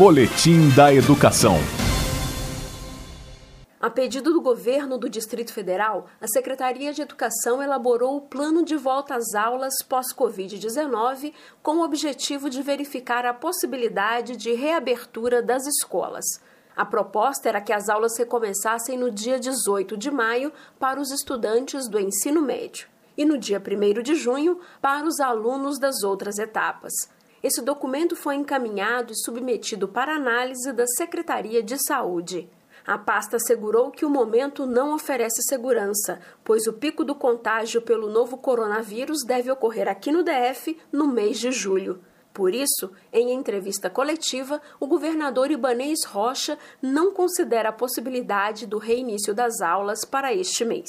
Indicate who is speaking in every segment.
Speaker 1: Boletim da Educação.
Speaker 2: A pedido do governo do Distrito Federal, a Secretaria de Educação elaborou o plano de volta às aulas pós-Covid-19 com o objetivo de verificar a possibilidade de reabertura das escolas. A proposta era que as aulas recomeçassem no dia 18 de maio para os estudantes do ensino médio e no dia 1 de junho para os alunos das outras etapas. Esse documento foi encaminhado e submetido para análise da Secretaria de Saúde. A pasta assegurou que o momento não oferece segurança, pois o pico do contágio pelo novo coronavírus deve ocorrer aqui no DF no mês de julho. Por isso, em entrevista coletiva, o governador Ibanês Rocha não considera a possibilidade do reinício das aulas para este mês.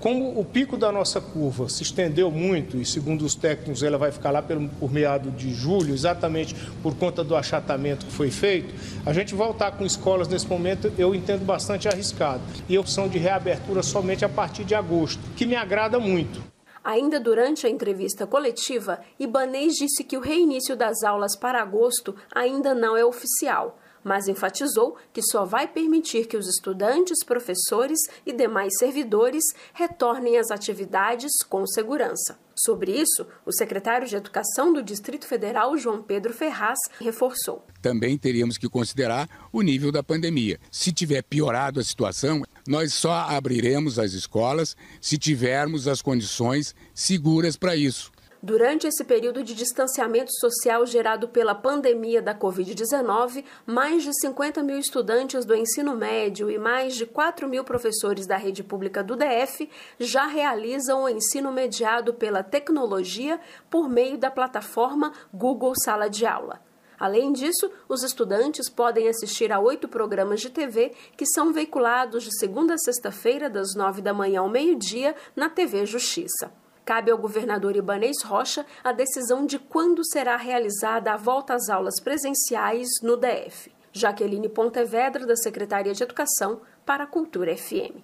Speaker 3: Como o pico da nossa curva se estendeu muito, e segundo os técnicos ela vai ficar lá pelo, por meado de julho, exatamente por conta do achatamento que foi feito, a gente voltar com escolas nesse momento eu entendo bastante arriscado. E opção de reabertura somente a partir de agosto, que me agrada muito.
Speaker 2: Ainda durante a entrevista coletiva, Ibanês disse que o reinício das aulas para agosto ainda não é oficial mas enfatizou que só vai permitir que os estudantes, professores e demais servidores retornem às atividades com segurança. Sobre isso, o secretário de Educação do Distrito Federal, João Pedro Ferraz, reforçou.
Speaker 4: Também teríamos que considerar o nível da pandemia. Se tiver piorado a situação, nós só abriremos as escolas se tivermos as condições seguras para isso.
Speaker 2: Durante esse período de distanciamento social gerado pela pandemia da Covid-19, mais de 50 mil estudantes do ensino médio e mais de 4 mil professores da rede pública do DF já realizam o ensino mediado pela tecnologia por meio da plataforma Google Sala de Aula. Além disso, os estudantes podem assistir a oito programas de TV que são veiculados de segunda a sexta-feira, das nove da manhã ao meio-dia, na TV Justiça. Cabe ao governador Ibanês Rocha a decisão de quando será realizada a volta às aulas presenciais no DF. Jaqueline Pontevedra, da Secretaria de Educação, para a Cultura FM.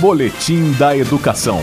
Speaker 1: Boletim da Educação.